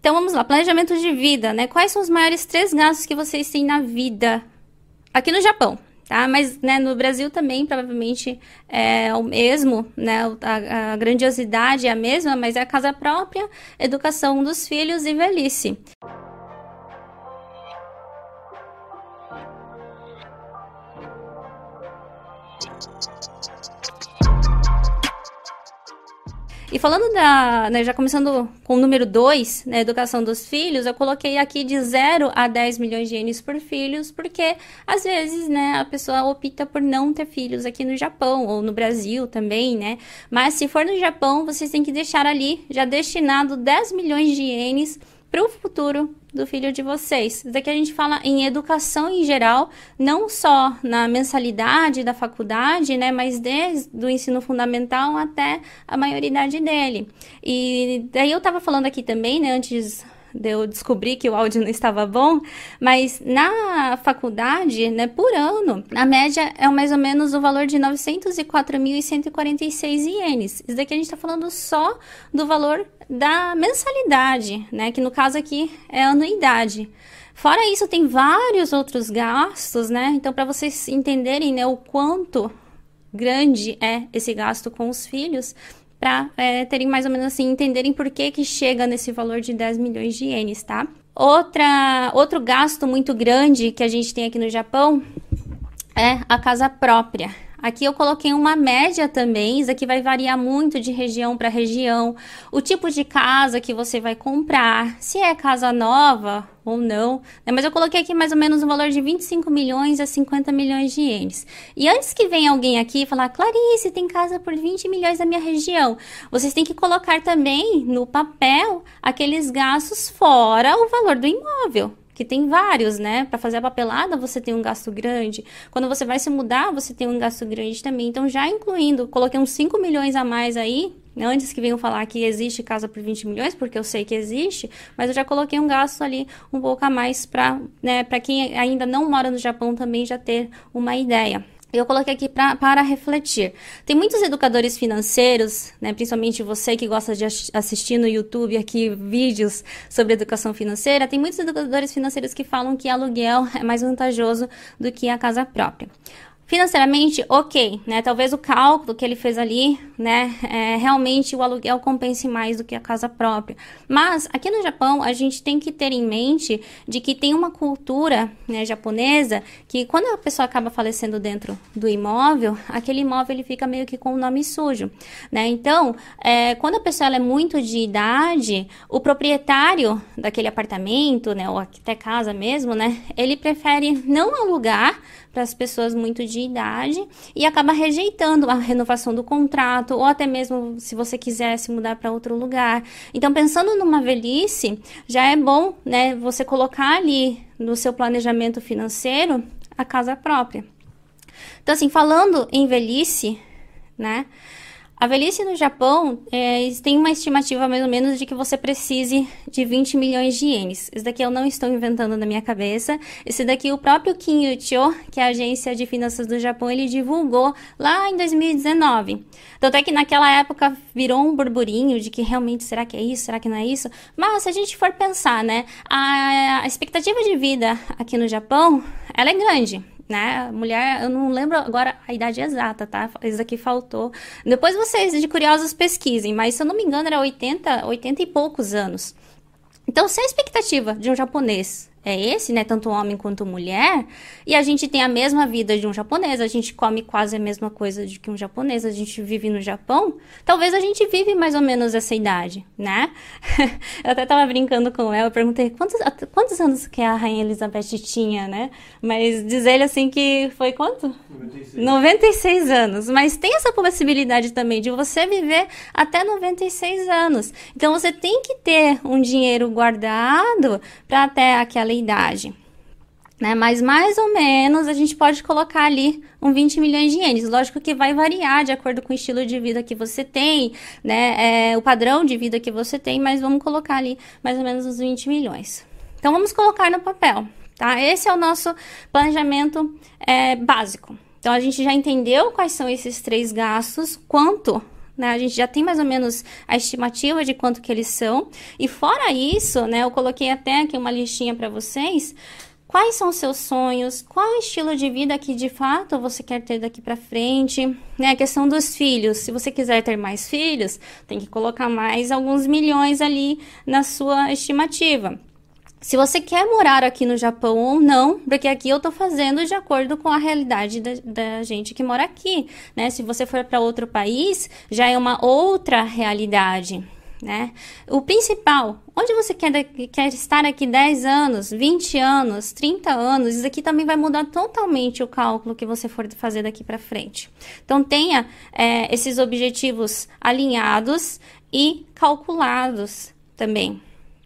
Então vamos lá, planejamento de vida, né? Quais são os maiores três gastos que vocês têm na vida aqui no Japão? Tá? Mas né, no Brasil também provavelmente é o mesmo, né? A, a, grandiosidade é a mesma, mas é a casa própria, educação dos filhos e velhice. E falando da, né, já começando com o número 2, né, educação dos filhos, eu coloquei aqui de 0 a 10 milhões de ienes por filhos, porque às vezes, né, a pessoa opta por não ter filhos aqui no Japão ou no Brasil também, né? Mas se for no Japão, vocês têm que deixar ali já destinado 10 milhões de ienes para o futuro do filho de vocês. Daqui a gente fala em educação em geral, não só na mensalidade da faculdade, né, mas desde o ensino fundamental até a maioridade dele. E daí eu estava falando aqui também, né, antes de eu descobrir que o áudio não estava bom, mas na faculdade, né, por ano, a média é mais ou menos o valor de 904.146 ienes. Isso daqui a gente está falando só do valor da mensalidade, né, que no caso aqui é anuidade. Fora isso, tem vários outros gastos, né? Então, para vocês entenderem né, o quanto grande é esse gasto com os filhos, para é, terem mais ou menos assim, entenderem por que, que chega nesse valor de 10 milhões de ienes, tá? Outra, outro gasto muito grande que a gente tem aqui no Japão é a casa própria. Aqui eu coloquei uma média também, isso aqui vai variar muito de região para região, o tipo de casa que você vai comprar, se é casa nova ou não, né? mas eu coloquei aqui mais ou menos um valor de 25 milhões a 50 milhões de ienes. E antes que venha alguém aqui falar, Clarice, tem casa por 20 milhões na minha região, vocês têm que colocar também no papel aqueles gastos fora o valor do imóvel que tem vários, né? Para fazer a papelada você tem um gasto grande. Quando você vai se mudar, você tem um gasto grande também. Então, já incluindo, coloquei uns 5 milhões a mais aí, antes que venham falar que existe casa por 20 milhões, porque eu sei que existe, mas eu já coloquei um gasto ali um pouco a mais para né, quem ainda não mora no Japão também já ter uma ideia eu coloquei aqui pra, para refletir. Tem muitos educadores financeiros, né, principalmente você que gosta de assistir no YouTube aqui vídeos sobre educação financeira, tem muitos educadores financeiros que falam que aluguel é mais vantajoso do que a casa própria. Financeiramente, ok, né? Talvez o cálculo que ele fez ali, né? É, realmente o aluguel compense mais do que a casa própria. Mas aqui no Japão, a gente tem que ter em mente de que tem uma cultura né, japonesa que quando a pessoa acaba falecendo dentro do imóvel, aquele imóvel ele fica meio que com o nome sujo, né? Então, é, quando a pessoa é muito de idade, o proprietário daquele apartamento, né? Ou até casa mesmo, né? Ele prefere não alugar para as pessoas muito de idade e acaba rejeitando a renovação do contrato ou até mesmo se você quiser se mudar para outro lugar. Então, pensando numa velhice, já é bom, né, você colocar ali no seu planejamento financeiro a casa própria. Então, assim, falando em velhice, né? A velhice no Japão é, tem uma estimativa mais ou menos de que você precise de 20 milhões de ienes. Isso daqui eu não estou inventando na minha cabeça. Esse daqui o próprio Kim Yuchio, que é a agência de finanças do Japão, ele divulgou lá em 2019. Tanto é que naquela época virou um burburinho de que realmente será que é isso, será que não é isso? Mas se a gente for pensar, né, a, a expectativa de vida aqui no Japão, ela é grande né? Mulher, eu não lembro agora a idade exata, tá? Isso aqui faltou. Depois vocês, de curiosos, pesquisem, mas se eu não me engano, era 80, 80 e poucos anos. Então, se a expectativa de um japonês é esse, né? Tanto homem quanto mulher. E a gente tem a mesma vida de um japonês, a gente come quase a mesma coisa de que um japonês, a gente vive no Japão. Talvez a gente vive mais ou menos essa idade, né? eu até tava brincando com ela, eu perguntei quantos, quantos anos que a Rainha Elizabeth tinha, né? Mas diz ele assim que foi quanto? 96. 96 anos. Mas tem essa possibilidade também de você viver até 96 anos. Então você tem que ter um dinheiro guardado para até aquela idade. Né? Mas mais ou menos a gente pode colocar ali um 20 milhões de ienes. Lógico que vai variar de acordo com o estilo de vida que você tem, né? É, o padrão de vida que você tem, mas vamos colocar ali mais ou menos uns 20 milhões. Então vamos colocar no papel, tá? Esse é o nosso planejamento é, básico. Então a gente já entendeu quais são esses três gastos, quanto né? A gente já tem mais ou menos a estimativa de quanto que eles são. E fora isso, né, eu coloquei até aqui uma listinha para vocês. Quais são os seus sonhos? Qual o estilo de vida que de fato você quer ter daqui para frente? Né, a questão dos filhos. Se você quiser ter mais filhos, tem que colocar mais alguns milhões ali na sua estimativa se você quer morar aqui no Japão ou não, porque aqui eu tô fazendo de acordo com a realidade da, da gente que mora aqui, né? Se você for para outro país, já é uma outra realidade, né? O principal, onde você quer, quer estar aqui 10 anos, 20 anos, 30 anos, isso aqui também vai mudar totalmente o cálculo que você for fazer daqui para frente. Então, tenha é, esses objetivos alinhados e calculados também